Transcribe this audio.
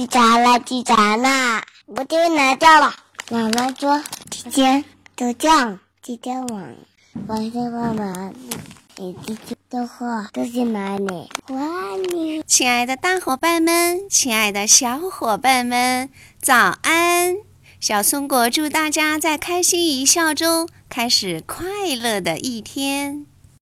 鸡咋啦？鸡咋啦？我就拿掉了。妈妈说：“今天就这样，今天晚晚上妈妈，你自己的话都是哪里？我爱你。”亲爱的大伙伴们，亲爱的小伙伴们，早安！小松果祝大家在开心一笑中开始快乐的一天。